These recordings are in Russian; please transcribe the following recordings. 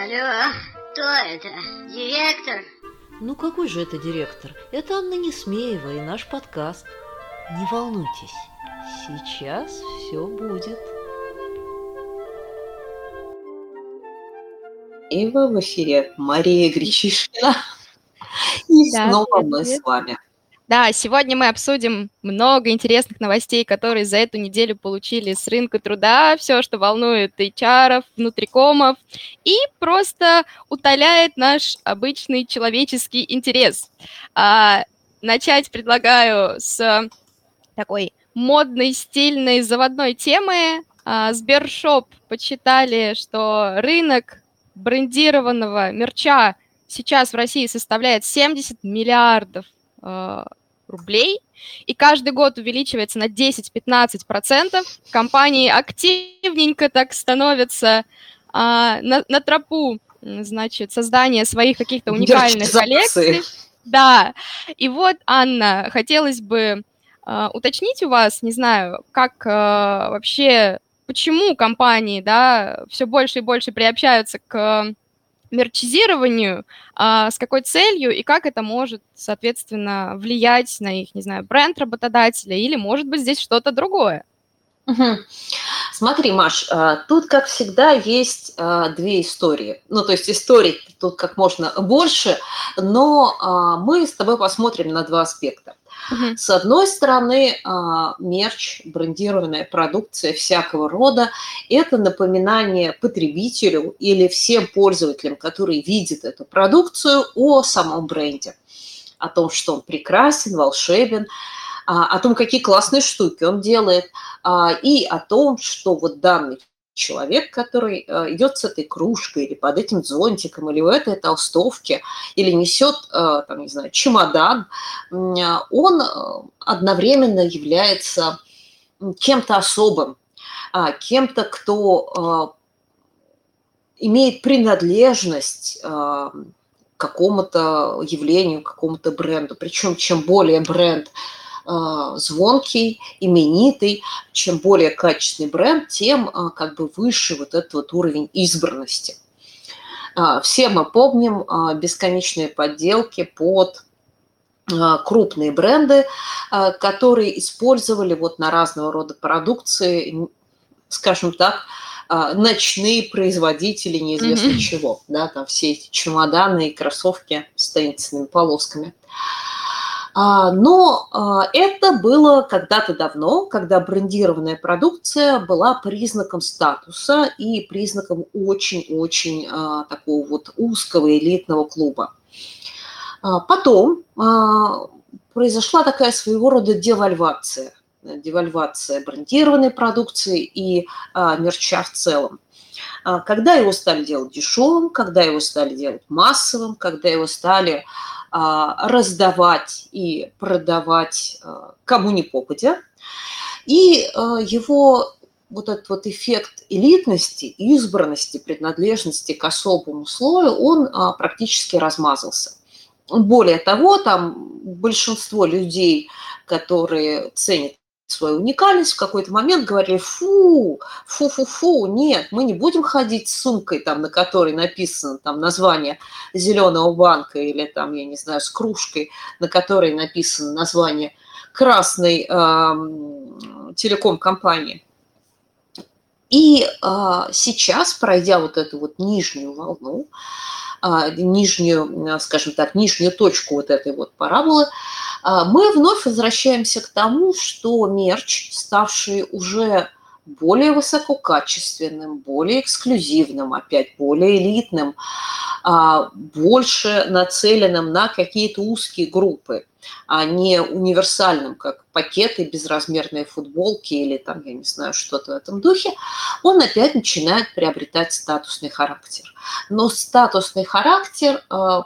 Алло, кто это? Директор? Ну какой же это директор? Это Анна Несмеева и наш подкаст. Не волнуйтесь, сейчас все будет. И вы в эфире Мария Гречишкина. И Да, снова мы с вами. Да, сегодня мы обсудим много интересных новостей, которые за эту неделю получили с рынка труда, все, что волнует HR, внутрикомов, и просто утоляет наш обычный человеческий интерес. А, начать предлагаю с такой модной, стильной, заводной темы. А, Сбершоп почитали, что рынок брендированного мерча сейчас в России составляет 70 миллиардов э, рублей, и каждый год увеличивается на 10-15%. Компании активненько так становятся а, на, на тропу, значит, создания своих каких-то уникальных коллекций. Да, и вот, Анна, хотелось бы а, уточнить у вас, не знаю, как а, вообще, почему компании, да, все больше и больше приобщаются к мерчизированию, а, с какой целью и как это может, соответственно, влиять на их, не знаю, бренд работодателя или, может быть, здесь что-то другое. Мгм. Смотри, Маш, а, тут, как всегда, есть а, две истории. Ну, то есть историй тут как можно больше, но а, мы с тобой посмотрим на два аспекта. С одной стороны, а, мерч, брендированная продукция всякого рода – это напоминание потребителю или всем пользователям, которые видят эту продукцию, о самом бренде, о том, что он прекрасен, волшебен, а, о том, какие классные штуки он делает, а, и о том, что вот данный человек, который э, идет с этой кружкой или под этим зонтиком, или в этой толстовке, или несет, э, там, не знаю, чемодан, а, он э, одновременно является кем-то особым, а, кем-то, кто э, имеет принадлежность э, к какому-то явлению, к какому-то бренду. Причем чем более бренд э, звонкий, именитый, чем более качественный бренд, тем э, как бы выше вот этот вот уровень избранности. А, Все мы помним бесконечные подделки под крупные бренды, которые использовали вот на разного рода продукции, скажем так, ночные производители неизвестно Мгм. чего, да, там все эти чемоданы и кроссовки с таинственными полосками. А, Но а, это было когда-то давно, когда брендированная продукция была признаком статуса и признаком очень-очень а, такого вот узкого элитного клуба. Потом произошла такая своего рода девальвация. Девальвация брендированной продукции и мерча в целом. Когда его стали делать дешевым, когда его стали делать массовым, когда его стали раздавать и продавать а, кому ни попадя. И а, его вот этот вот эффект элитности, избранности, принадлежности к особому слою, он а, практически размазался. Более того, там большинство людей, которые ценят свою уникальность, в какой-то момент говорили, фу, фу-фу-фу, нет, мы не будем ходить с сумкой, там, на которой написано там, название зеленого банка или там, я не знаю, с кружкой, на которой написано название красной эм, телеком-компании. И а, сейчас, пройдя вот эту вот нижнюю волну, а, нижнюю, а, скажем так, нижнюю точку вот этой вот параболы, а, мы вновь возвращаемся к тому, что мерч, ставший уже более высококачественным, более эксклюзивным, опять более элитным, а, больше нацеленным на какие-то узкие группы, а не универсальным, как пакеты, безразмерные футболки или там, я не знаю, что-то в этом духе, он опять начинает приобретать статусный характер. Но статусный характер, э,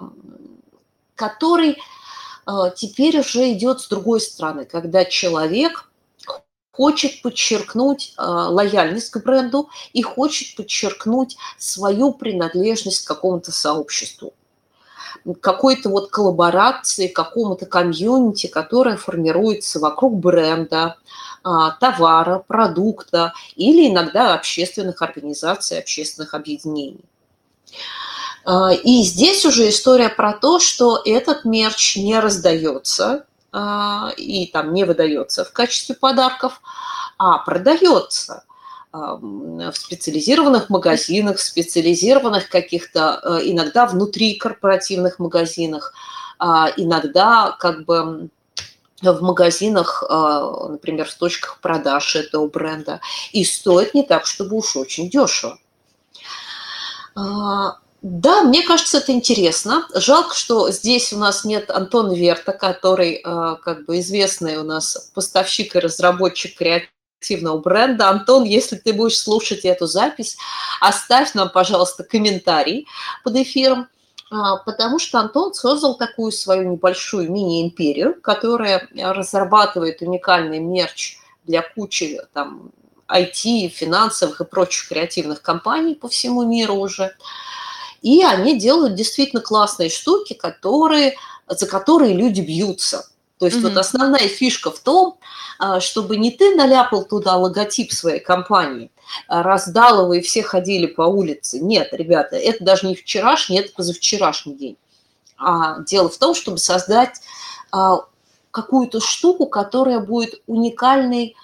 который теперь уже идет с другой стороны, когда человек хочет подчеркнуть э, лояльность к бренду и хочет подчеркнуть свою принадлежность к какому-то сообществу какой-то вот коллаборации, какому-то комьюнити, которое формируется вокруг бренда, а, товара, продукта или иногда общественных организаций, общественных объединений. А, и здесь уже история про то, что этот мерч не раздается а, и там не выдается в качестве подарков, а продается в специализированных магазинах, в специализированных каких-то, э, иногда внутри корпоративных магазинах, а, иногда как бы в магазинах, например, в точках продаж этого бренда. И стоит не так, чтобы уж очень дешево. Да, мне кажется, это интересно. Жалко, что здесь у нас нет Антона Верта, который э, как бы известный у нас поставщик и разработчик креативного бренда. Антон, если ты будешь слушать эту запись, оставь нам, пожалуйста, комментарий под эфиром, а, потому что Антон создал такую свою небольшую мини-империю, которая разрабатывает уникальный мерч для кучи там IT, финансовых и прочих креативных компаний по всему миру уже. И они делают действительно классные штуки, которые, за которые люди бьются. То есть mm-hmm. вот основная фишка в том, а, чтобы не ты наляпал туда логотип своей компании, а, раздал его и все ходили по улице. Нет, ребята, это даже не вчерашний, это позавчерашний день. А дело в том, чтобы создать а, какую-то штуку, которая будет уникальной,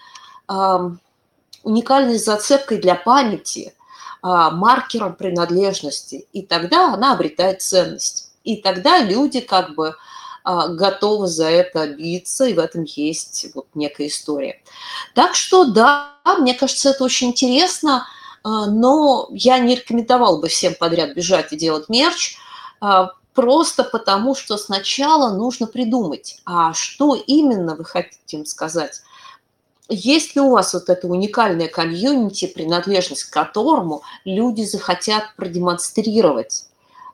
уникальной зацепкой для памяти – маркером принадлежности, и тогда она обретает ценность. И тогда люди как бы а, готовы за это биться, и в этом есть вот некая история. Так что да, мне кажется, это очень интересно, а, но я не рекомендовала бы всем подряд бежать и делать мерч, просто потому что сначала нужно придумать, а что именно вы хотите им сказать. Есть ли у вас вот это уникальное комьюнити, принадлежность к которому люди захотят продемонстрировать,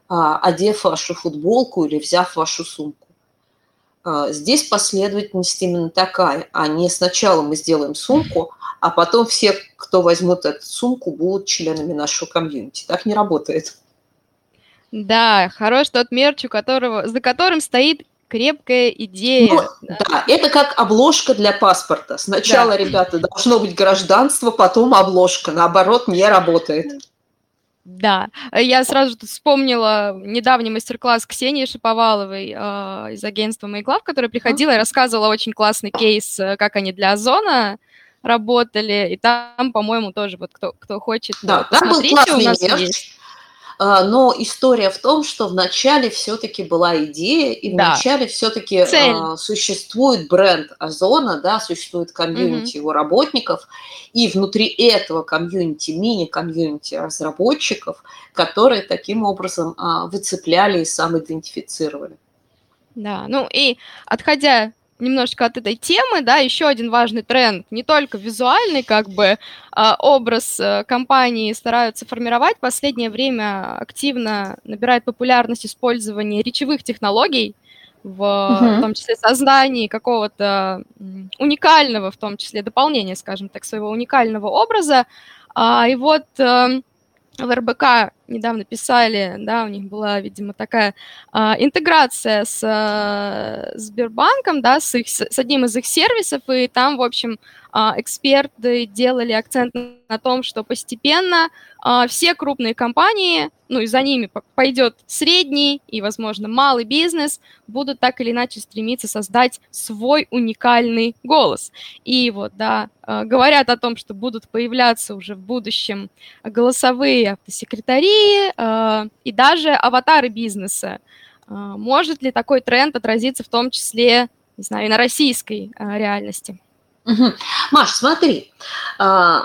а, одев вашу футболку или взяв вашу сумку? А, здесь последовательность именно такая, а не сначала мы сделаем сумку, а потом все, кто возьмут эту сумку, будут членами нашего комьюнити. Так не работает. Да, хорош тот мерч, у которого, за которым стоит крепкая идея. Ну, да. да, это как обложка для паспорта. Сначала, да. ребята, должно быть гражданство, потом обложка. Наоборот, не работает. Да, я сразу вспомнила недавний мастер-класс Ксении Шиповаловой э, из агентства Майглав, которая приходила и рассказывала очень классный кейс, э, как они для Озона работали, и там, по-моему, тоже вот кто, кто хочет, да, там был классный у нас мерч. есть. А, но история в том, что вначале все-таки была идея, и да. вначале все-таки а, существует бренд Озона, да, существует комьюнити угу. его работников, и внутри этого комьюнити, мини-комьюнити разработчиков, которые таким образом а, выцепляли и самоидентифицировали. Да, ну и отходя немножечко от этой темы, да, еще один важный тренд, не только визуальный, как бы, а, образ э, компании стараются формировать, в последнее время активно набирает популярность использование речевых технологий, в, uh-huh. в том числе создании какого-то уникального, в том числе дополнения, скажем так, своего уникального образа. А, и вот эм, в РБК недавно писали, да, у них была, видимо, такая а, интеграция с а, Сбербанком, да, с, их, с одним из их сервисов, и там, в общем, а, эксперты делали акцент на том, что постепенно а, все крупные компании, ну и за ними пойдет средний и, возможно, малый бизнес, будут так или иначе стремиться создать свой уникальный голос. И вот, да, а, говорят о том, что будут появляться уже в будущем голосовые автосекретари и даже аватары бизнеса. Может ли такой тренд отразиться в том числе, не знаю, и на российской реальности? Угу. Маш, смотри, а,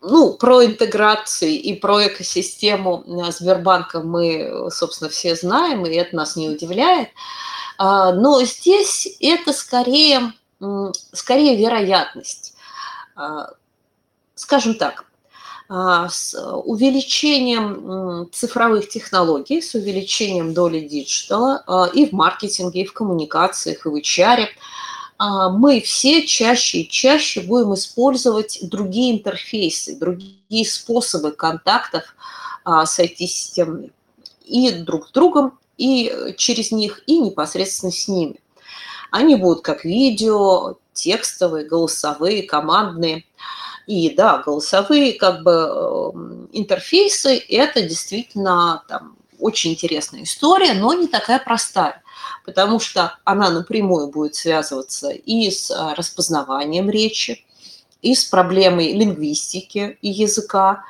ну, про интеграции и про экосистему э, Сбербанка мы, собственно, все знаем, и это нас не удивляет. Но здесь это скорее, скорее вероятность. Скажем так, с увеличением цифровых технологий, с увеличением доли digital а и в маркетинге, и в коммуникациях, и в HR – а, мы все чаще и чаще будем использовать другие интерфейсы, другие способы контактов а, с IT-системами и друг с другом, и через них, и непосредственно с ними. Они будут как видео, текстовые, голосовые, командные. И да, голосовые как бы интерфейсы – это действительно там, очень интересная история, но не такая простая, потому что она напрямую будет связываться и с а, распознаванием речи, и с проблемой лингвистики и языка,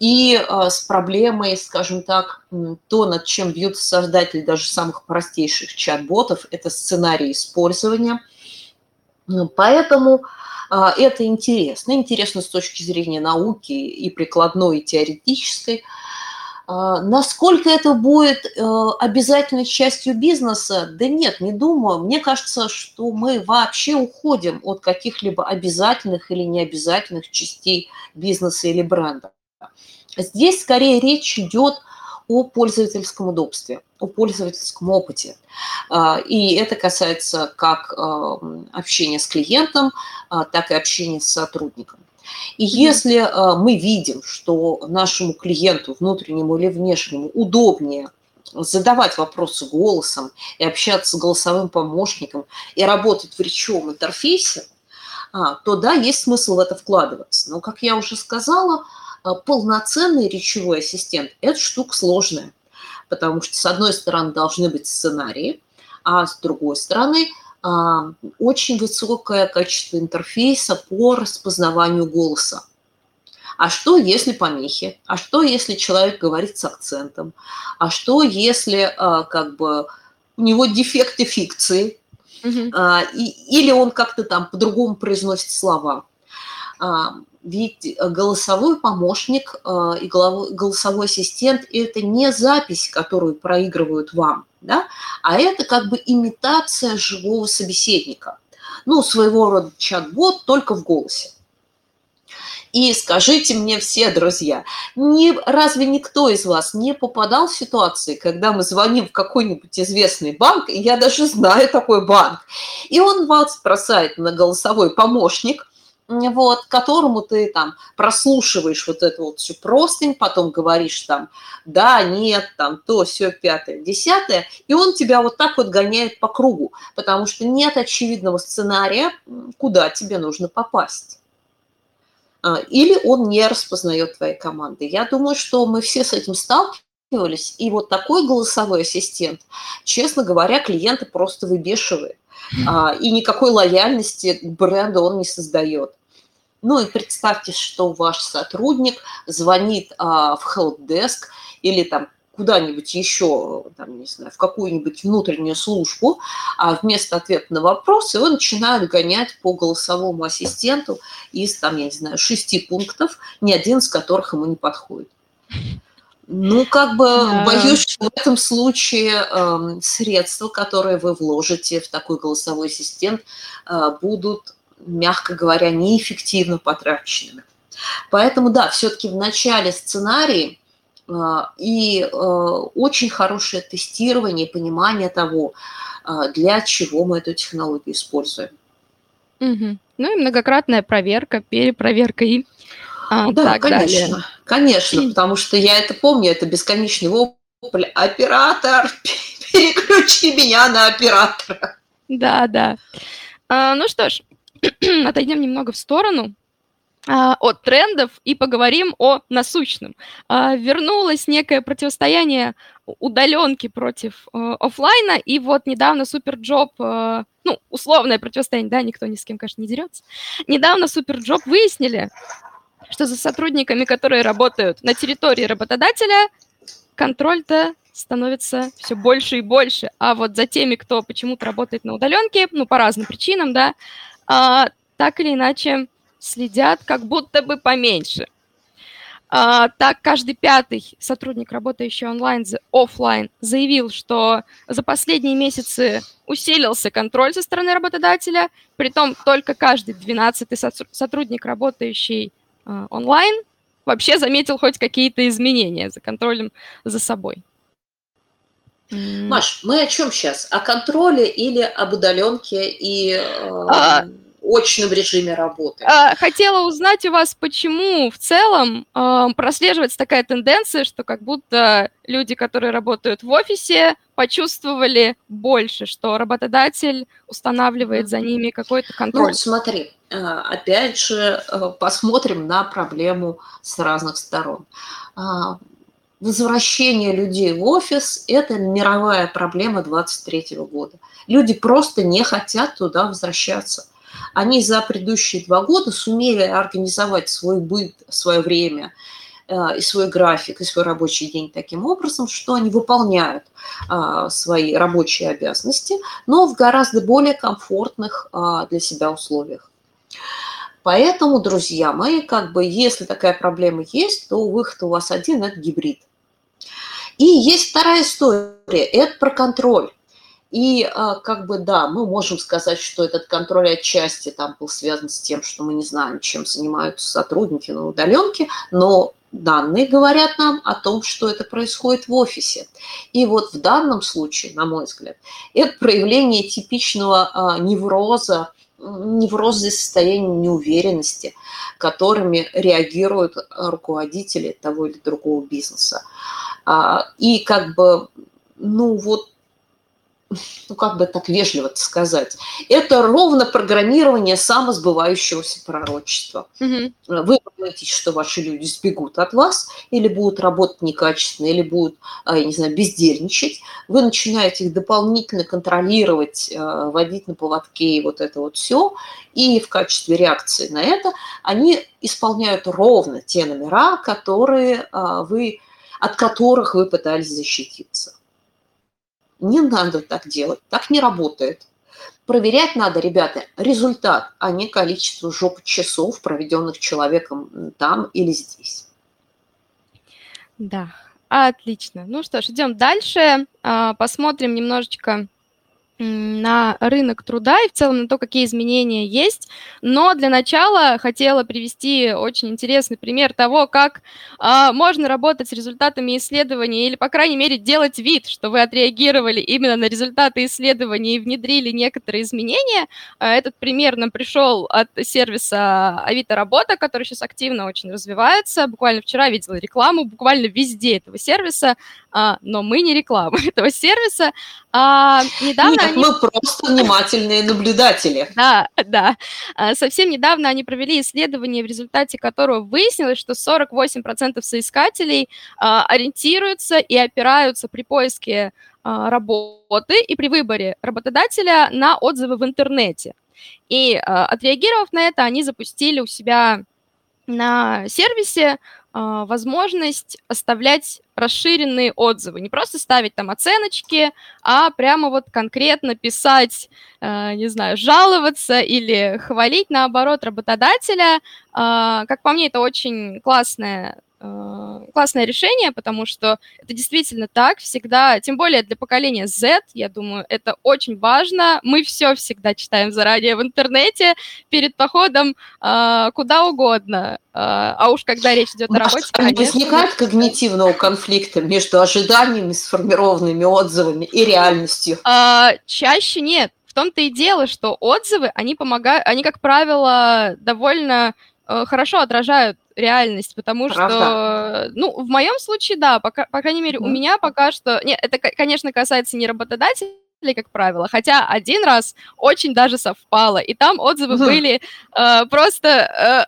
и э, с проблемой, скажем так, то, над чем бьются создатели даже самых простейших чат-ботов, это сценарий использования. Поэтому это интересно. Интересно с точки зрения науки и прикладной, и теоретической. Э, насколько это будет э, обязательной частью бизнеса? Да нет, не думаю. Мне кажется, что мы вообще уходим от каких-либо обязательных или необязательных частей бизнеса или бренда. Здесь скорее речь идет о пользовательском удобстве, о пользовательском опыте. А, и это касается как а, общения с клиентом, а, так и общения с сотрудником. И если мы видим, что нашему клиенту, внутреннему или внешнему, удобнее задавать вопросы голосом и общаться с голосовым помощником и работать в речевом интерфейсе, то да, есть смысл в это вкладываться. Но, как я уже сказала, а, полноценный речевой ассистент – это штука сложная, потому что, с одной стороны, должны быть сценарии, а с другой стороны, а, очень высокое качество интерфейса по распознаванию голоса. А что, если помехи? А что, если человек говорит с акцентом? А что, если а, как бы у него дефекты фикции? Угу. Или он как-то там по-другому произносит слова? Ведь э, голосовой помощник э, и голосовой ассистент – это не запись, которую проигрывают вам, да, а это как бы имитация живого собеседника. Ну, своего рода чат-бот только в голосе. И скажите мне все, друзья, не, разве никто из вас не попадал в ситуации, когда мы звоним в какой-нибудь известный банк, и я даже знаю такой банк, и он вас бросает на голосовой помощник – вот, которому ты там прослушиваешь вот это вот все простынь, потом говоришь там да, нет, там то, все, пятое, десятое, и он тебя вот так вот гоняет по кругу, потому что нет очевидного сценария, куда тебе нужно попасть. А, или он не распознает твои команды. Я думаю, что мы все с этим сталкивались, и вот такой голосовой ассистент, честно говоря, клиента просто выбешивает. А, и никакой лояльности к бренду он не создает. Ну и представьте, что ваш сотрудник звонит а, в helpdesk или там куда-нибудь еще, там, не знаю, в какую-нибудь внутреннюю службу, а вместо ответа на вопрос его начинают гонять по голосовому ассистенту из, там, я не знаю, шести пунктов, ни один из которых ему не подходит. Ну, как бы да. боюсь, что в этом случае э, средства, которые вы вложите в такой голосовой ассистент, э, будут, мягко говоря, неэффективно потраченными. Поэтому, да, все-таки в начале сценарии э, и э, очень хорошее тестирование, понимание того, э, для чего мы эту технологию используем. Угу. Ну и многократная проверка, перепроверка и а, да, так конечно, далее. конечно, потому что я это помню, это бесконечный вопль. Оператор, переключи меня на оператора. Да, да. А, ну что ж, отойдем немного в сторону а, от трендов и поговорим о насущном. А, вернулось некое противостояние удаленки против а, офлайна, и вот недавно SuperJob, а, ну, условное противостояние, да, никто ни с кем, конечно, не дерется. Недавно SuperJob выяснили, что за сотрудниками, которые работают на территории работодателя, контроль-то становится все больше и больше. А вот за теми, кто почему-то работает на удаленке, ну, по разным причинам, да, а, так или иначе следят как будто бы поменьше. А, так, каждый пятый сотрудник, работающий онлайн, офлайн, заявил, что за последние месяцы усилился контроль со стороны работодателя, притом только каждый двенадцатый сотрудник, работающий онлайн, вообще заметил хоть какие-то изменения за контролем за собой. Маш, мы о чем сейчас? О контроле или об удаленке и э, а, очном режиме работы? А, хотела узнать у вас, почему в целом э, прослеживается такая тенденция, что как будто люди, которые работают в офисе, почувствовали больше, что работодатель устанавливает за ними какой-то Ну, контроль? смотри, э, опять же, э, посмотрим на проблему с разных сторон. А, Возвращение людей в офис– это мировая проблема 23 года. Люди просто не хотят туда возвращаться. Они за предыдущие два года сумели организовать свой быт, свое время и свой график, и свой рабочий день таким образом, что они выполняют а, свои рабочие обязанности, но в гораздо более комфортных а, для себя условиях. Поэтому, друзья мои, как бы, если такая проблема есть, то выход у вас один – это гибрид. И есть вторая история – это про контроль. И а, как бы да, мы можем сказать, что этот контроль отчасти там был связан с тем, что мы не знаем, чем занимаются сотрудники на удаленке, но данные говорят нам о том, что это происходит в офисе. И вот в данном случае, на мой взгляд, это проявление типичного а, невроза, невроза состояния неуверенности, которыми реагируют руководители того или другого бизнеса. А, и как бы, ну вот ну как бы так вежливо сказать, это ровно программирование самосбывающегося пророчества. Мгм. Вы боитесь, что ваши люди сбегут от вас, или будут работать некачественно, или будут, а, я не знаю, бездельничать. Вы начинаете их дополнительно контролировать, а, водить на поводке и вот это вот все. И в качестве реакции на это они исполняют ровно те номера, которые а, вы, от которых вы пытались защититься. Не надо так делать, так не работает. Проверять надо, ребята, результат, а не количество жоп часов, проведенных человеком там или здесь. Да, отлично. Ну что ж, идем дальше. А, Посмотрим немножечко на рынок труда и в целом на то, какие изменения есть. Но для начала хотела привести очень интересный пример того, как а, можно работать с результатами исследований или, по крайней мере, делать вид, что вы отреагировали именно на результаты исследований и внедрили некоторые изменения. А, Этот пример нам пришел от сервиса Авито Работа, который сейчас активно очень развивается. Буквально вчера видела рекламу, буквально везде этого сервиса, а, но мы не реклама этого сервиса. А, недавно Они... мы просто внимательные наблюдатели. Да, да. А, Совсем недавно они провели исследование, в результате которого выяснилось, что 48% соискателей а, ориентируются и опираются при поиске а, работы и при выборе работодателя на отзывы в интернете. И отреагировав на это, они запустили у себя на сервисе возможность оставлять расширенные отзывы, не просто ставить там оценочки, а прямо вот конкретно писать, э, не знаю, жаловаться или хвалить, наоборот, работодателя. А, Как по мне, это очень классное э, классное решение, потому что это действительно так всегда, тем более для поколения Z, я думаю, это очень важно. Мы все всегда читаем заранее в интернете перед походом э, куда угодно. Э, А уж когда речь идет о работе, а не конечно, возникает когнитивного конфликта между ожиданиями, сформированными отзывами и реальностью? А, чаще нет. В том-то и дело, что отзывы, они помогают, они, как правило, довольно э, хорошо отражают реальность, потому Правда? что, ну, в моем случае, да, пока, по крайней мере, у Мгм. меня пока что, нет, это, ко- конечно, касается не работодателей, как правило, хотя один раз очень даже совпало, и там отзывы были э, просто,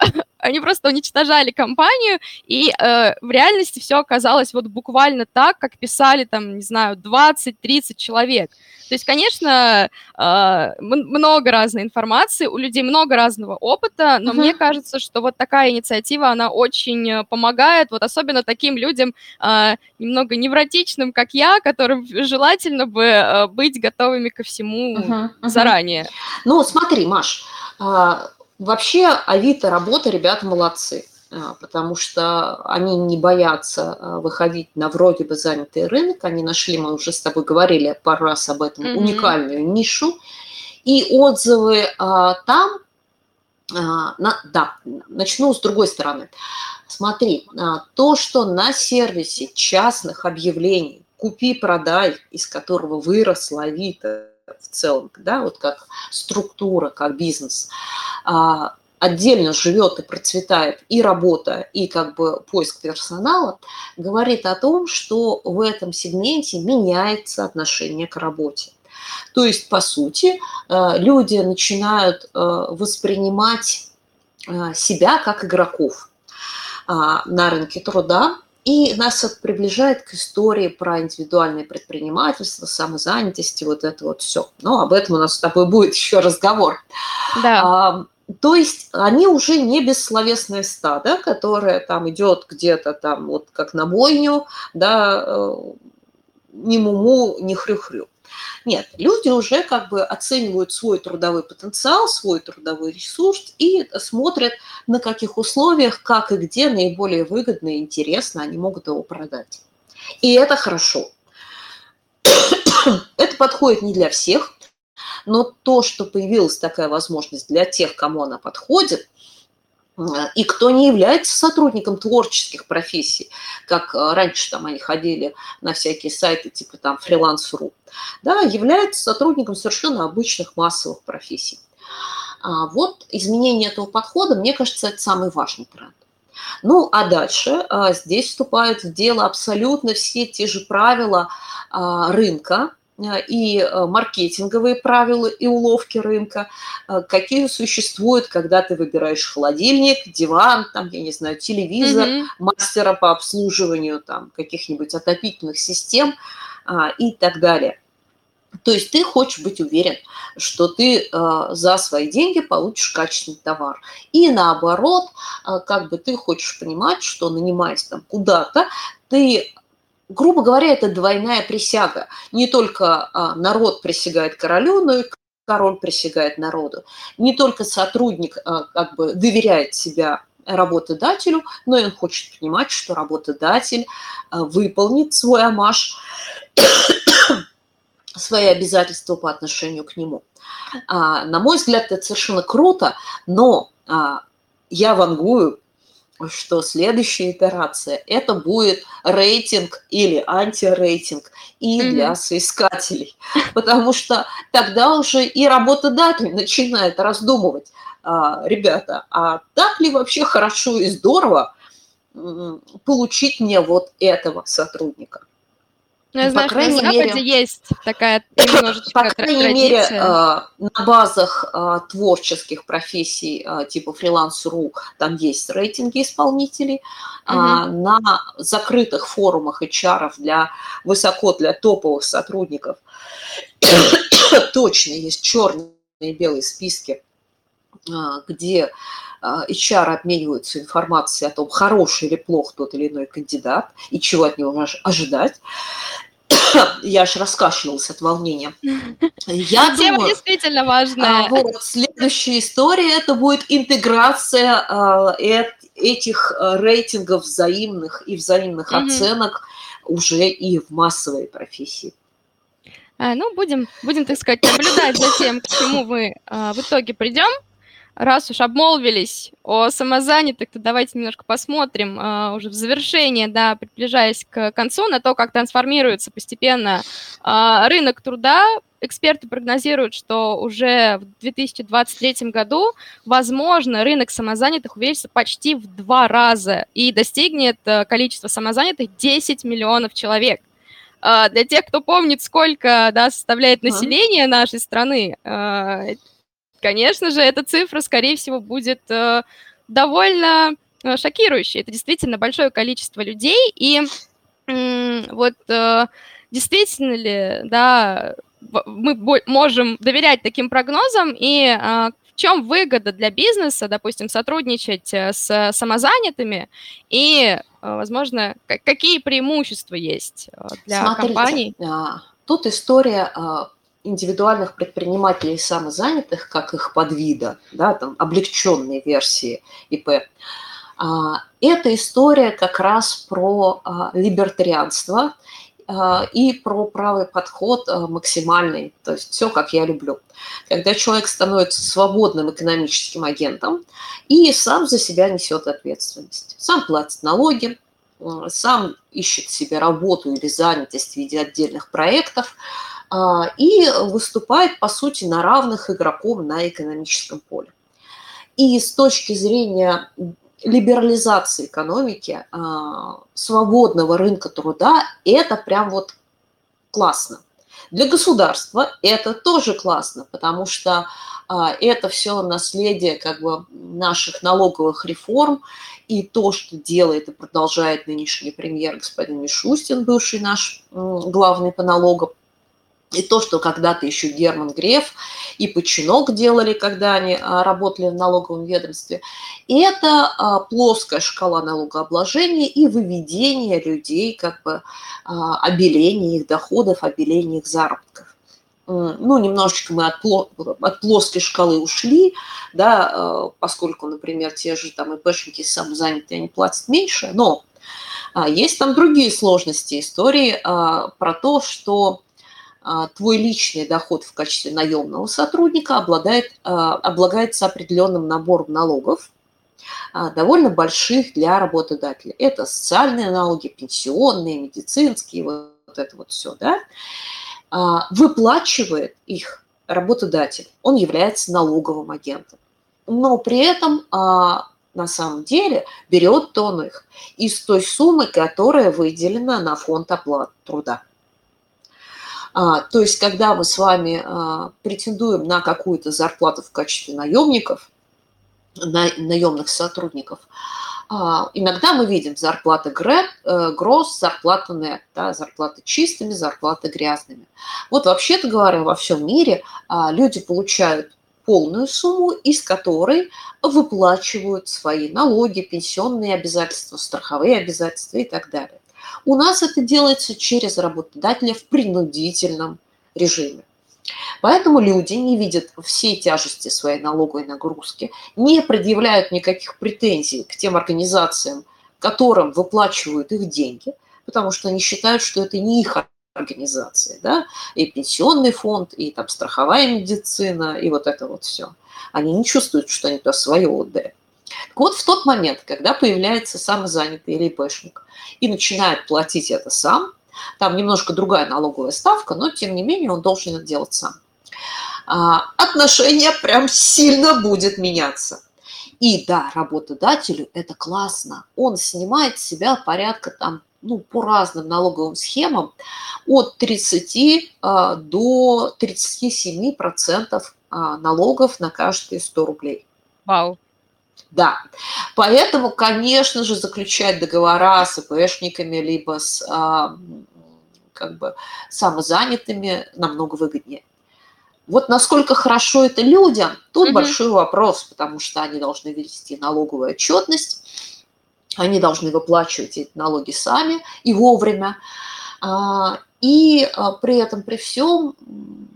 э, они просто уничтожали компанию, и э, в реальности все оказалось вот буквально так, как писали там, не знаю, 20-30 человек. То есть, конечно, э, много разной информации, у людей много разного опыта, но Мгм. мне кажется, что вот такая инициатива, она очень э, помогает, вот особенно таким людям э, немного невротичным, как я, которым желательно бы э, быть готовыми ко всему Мгм, мгм. заранее. Ну, смотри, Маш, а, вообще Авито работа, ребята молодцы, а, потому что они не боятся а, выходить на вроде бы занятый рынок, они нашли, мы уже с тобой говорили пару раз об этом, Мгм. уникальную нишу, и отзывы а, там, а, на- да, начну с другой стороны. Смотри, а, то, что на сервисе частных объявлений купи-продай, из которого выросла Авито в целом, да, вот как структура, как бизнес, а, отдельно живет и процветает и работа, и как бы поиск персонала, говорит о том, что в этом сегменте меняется отношение к работе. То есть, по сути, э, люди начинают э, воспринимать э, себя как игроков а, на рынке труда, и нас это приближает к истории про индивидуальное предпринимательство, самозанятости, вот это вот все. Но об этом у нас с тобой будет еще разговор. Да. А, то есть они уже не бессловесное стадо, которое там идет где-то там вот как на бойню, да, э, ни муму, ни хрю-хрю. Нет, люди уже как бы оценивают свой трудовой потенциал, свой трудовой ресурс и смотрят, на каких условиях, как и где наиболее выгодно и интересно они могут его продать. И это хорошо. Это подходит не для всех, но то, что появилась такая возможность для тех, кому она подходит, и кто не является сотрудником творческих профессий, как э, раньше там они ходили на всякие сайты типа там фриланс.ру, да, является сотрудником совершенно обычных массовых профессий. А вот изменение этого подхода, мне кажется, это самый важный тренд. Ну, а дальше а, здесь вступают в дело абсолютно все те же правила а, рынка, и э, маркетинговые правила и уловки рынка, э, какие существуют, когда ты выбираешь холодильник, диван, там, я не знаю, телевизор, mm-hmm. мастера по обслуживанию там, каких-нибудь отопительных систем а, и так далее. То есть ты хочешь быть уверен, что ты э, за свои деньги получишь качественный товар. И наоборот, э, как бы ты хочешь понимать, что нанимаясь там куда-то, ты грубо говоря, это двойная присяга. Не только а, народ присягает королю, но и король присягает народу. Не только сотрудник а, как бы доверяет себя работодателю, но и он хочет понимать, что работодатель а, выполнит свой амаш, свои обязательства по отношению к нему. На мой взгляд, это совершенно круто, но я вангую что следующая итерация это будет рейтинг или антирейтинг и mm-hmm. для соискателей, потому что тогда уже и работодатель начинает раздумывать, а, ребята, а так ли вообще хорошо и здорово получить мне вот этого сотрудника? Ну, я знаю, по крайней что на Западе мере, есть такая немножечко По крайней традиция. мере, э, на базах э, творческих профессий э, типа фриланс.ру там есть рейтинги исполнителей. Угу. На закрытых форумах HR для высоко для топовых сотрудников точно есть черные и белые списки, где HR обмениваются информацией о том, хороший или плох тот или иной кандидат и чего от него ожидать. Я аж раскашлялась от волнения. Я Тема думаю, действительно важная. А, вот, следующая история – это будет интеграция а, этих а, рейтингов взаимных и взаимных mm-hmm. оценок уже и в массовой профессии. ну, будем, будем, так сказать, наблюдать за тем, к чему мы в итоге придем раз уж обмолвились о самозанятых, то давайте немножко посмотрим а, уже в завершение, да, приближаясь к концу, на то, как трансформируется постепенно а, рынок труда. Эксперты прогнозируют, что уже в 2023 году, возможно, рынок самозанятых увеличится почти в два раза и достигнет а, количество самозанятых 10 миллионов человек. А, для тех, кто помнит, сколько да, составляет население нашей страны, а, конечно же, эта цифра, скорее всего, будет э, довольно э, шокирующей. Это действительно большое количество людей, и вот э, действительно ли, да, мы можем доверять таким прогнозам, и э, в чем выгода для бизнеса, допустим, сотрудничать с самозанятыми, и, возможно, какие преимущества есть для Смотрите, компаний? А, тут история а, индивидуальных предпринимателей самозанятых, как их подвида, да, там, облегченные версии ИП, а, эта история как раз про а, либертарианство а, и про правый подход максимальный, то есть все, как я люблю. Когда человек становится свободным экономическим агентом и сам за себя несет ответственность, сам платит налоги, сам ищет себе работу или занятость в виде отдельных проектов, и выступает, по сути, на равных игроком на экономическом поле. И с точки зрения либерализации экономики, а, свободного рынка труда, это прям вот классно. Для государства это тоже классно, потому что а, это все наследие как бы наших налоговых реформ и то, что делает и продолжает нынешний премьер господин Мишустин, бывший наш главный по налогам, и то, что когда-то еще Герман Греф и Починок делали, когда они а, работали в налоговом ведомстве, это а, плоская шкала налогообложения и выведение людей, как бы обеление их доходов, обеление их заработков. Ну, немножечко мы от, от плоской шкалы ушли, да, поскольку, например, те же там ИПшники самозанятые, они платят меньше, но а, есть там другие сложности истории а, про то, что а, твой личный доход в качестве наемного сотрудника обладает, облагается определенным набором налогов, довольно больших для работодателя. Это социальные налоги, пенсионные, медицинские, вот это вот все, да. А, выплачивает их работодатель. Он является налоговым агентом. Но при этом а, на самом деле берет он их из той суммы, которая выделена на фонд оплаты труда. А, то есть, когда мы с вами претендуем на какую-то зарплату в качестве наемников, на, наемных сотрудников, а, иногда мы видим зарплаты э, гросс, зарплаты нет, да, зарплаты чистыми, зарплаты грязными. Вот вообще-то говоря, во всем мире а, люди получают полную сумму, из которой выплачивают свои налоги, пенсионные обязательства, страховые обязательства и так далее. У нас это делается через работодателя в принудительном режиме. Поэтому люди не видят всей тяжести своей налоговой нагрузки, не предъявляют никаких претензий к тем организациям, которым выплачивают их деньги, потому что они считают, что это не их организации, да, и пенсионный фонд, и там страховая медицина, и вот это вот все. Они не чувствуют, что они туда свое отдали. Вот, в тот момент, когда появляется самозанятый или ИПшник и начинает платить это сам, там немножко другая налоговая ставка, но тем не менее он должен это делать сам. А, отношение прям сильно будет меняться. И да, работодателю это классно. Он снимает с себя порядка там, ну, по разным налоговым схемам от 30 а, до 37 процентов а, налогов на каждые 100 рублей. Вау. Да, поэтому, конечно же, заключать договора с ИПшниками либо с а, как бы самозанятыми намного выгоднее. Вот насколько хорошо это людям, тут mm большой вопрос, потому что они должны вести налоговую отчетность, они должны выплачивать эти налоги сами и вовремя. А, и а, при этом, при всем,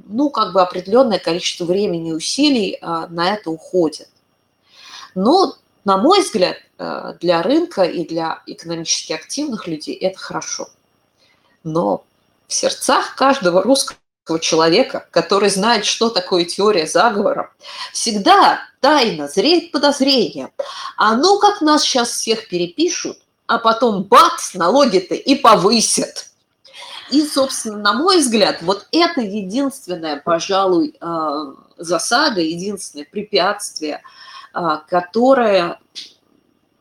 ну, как бы определенное количество времени и усилий на это уходит. Но, на мой взгляд, э, для рынка и для экономически активных людей это хорошо. Но в сердцах каждого русского человека, который знает, что такое теория заговора, всегда тайно зреет подозрение. А ну как нас сейчас всех перепишут, а потом бац, налоги-то и повысят. И, собственно, на мой взгляд, вот это единственное, пожалуй, э, засада, единственное препятствие – которая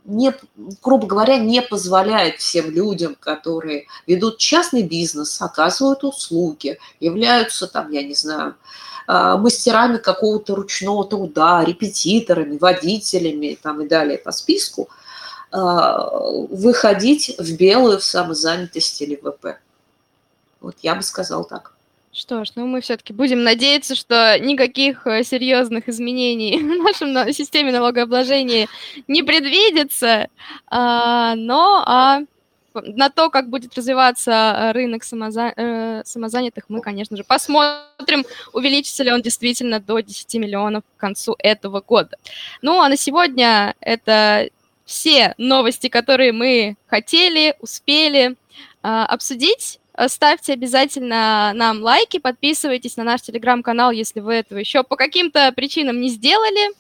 не, грубо говоря, не позволяет всем людям, которые ведут частный бизнес, оказывают услуги, являются там, я не знаю, а, мастерами какого-то ручного труда, репетиторами, водителями там, и далее по списку, а, выходить в белую в самозанятости или ВП. Вот я бы сказал так. Что ж, ну мы все-таки будем надеяться, что никаких э, серьезных изменений в нашем системе налогообложения не предвидится, а, но а на то, как будет развиваться рынок самоза... э, самозанятых, мы, конечно же, посмотрим, увеличится ли он действительно до 10 миллионов к концу этого года. Ну, а на сегодня это все новости, которые мы хотели, успели э, обсудить. Ставьте обязательно нам лайки, подписывайтесь на наш телеграм-канал, если вы этого еще по каким-то причинам не сделали.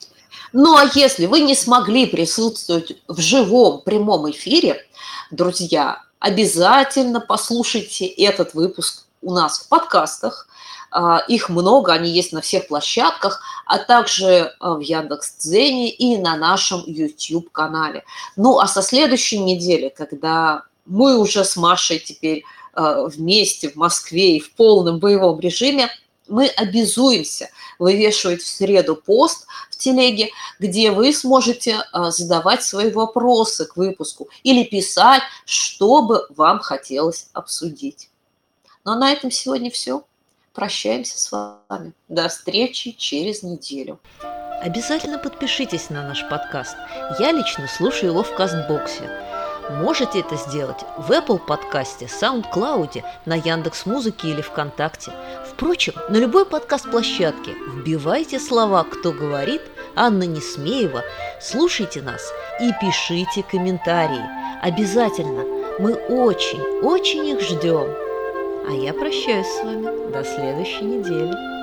Ну а если вы не смогли присутствовать в живом прямом эфире, друзья, обязательно послушайте этот выпуск у нас в подкастах. А, их много, они есть на всех площадках, а также а, в Яндекс.Дзене и на нашем YouTube-канале. Ну, а со следующей недели, когда мы уже с Машей теперь вместе в Москве и в полном боевом режиме, мы обязуемся вывешивать в среду пост в телеге, где вы сможете задавать свои вопросы к выпуску или писать, что бы вам хотелось обсудить. Ну а на этом сегодня все. Прощаемся с вами. До встречи через неделю. Обязательно подпишитесь на наш подкаст. Я лично слушаю его в Кастбоксе. Можете это сделать в Apple подкасте, SoundCloud, на Яндекс Музыке или ВКонтакте. Впрочем, на любой подкаст-площадке вбивайте слова «Кто говорит», Анна Несмеева, слушайте нас и пишите комментарии. Обязательно. Мы очень, очень их ждем. А я прощаюсь с вами до следующей недели.